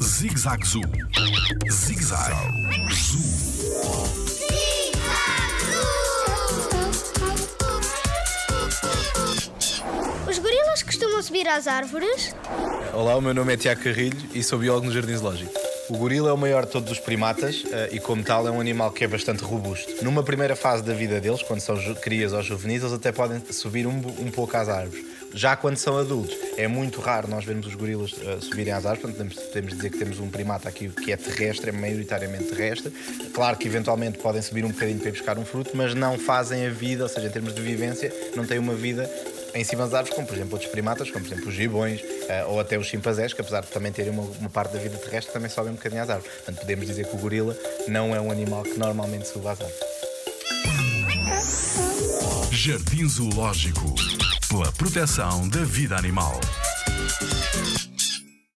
Zig Zag Zoo. Zig Zag Zoo. Os gorilas costumam subir às árvores? Olá, o meu nome é Tiago Carrilho e sou biólogo no Jardim Zoológico. O gorila é o maior de todos os primatas eh, e, como tal, é um animal que é bastante robusto. Numa primeira fase da vida deles, quando são crias ou juvenis, eles até podem subir um, um pouco às árvores. Já quando são adultos, é muito raro nós vermos os gorilas eh, subirem às árvores, portanto, podemos dizer que temos um primata aqui que é terrestre, é maioritariamente terrestre. Claro que eventualmente podem subir um bocadinho para ir buscar um fruto, mas não fazem a vida, ou seja, em termos de vivência, não têm uma vida em cima das árvores, como por exemplo outros primatas, como por exemplo os gibões eh, ou até os chimpanzés, que apesar de também terem uma, uma parte da vida terrestre, também sobem um bocadinho às árvores. Portanto, podemos dizer que o gorila não é um animal que normalmente sube às árvores. Jardim Zoológico. Pela proteção da vida animal.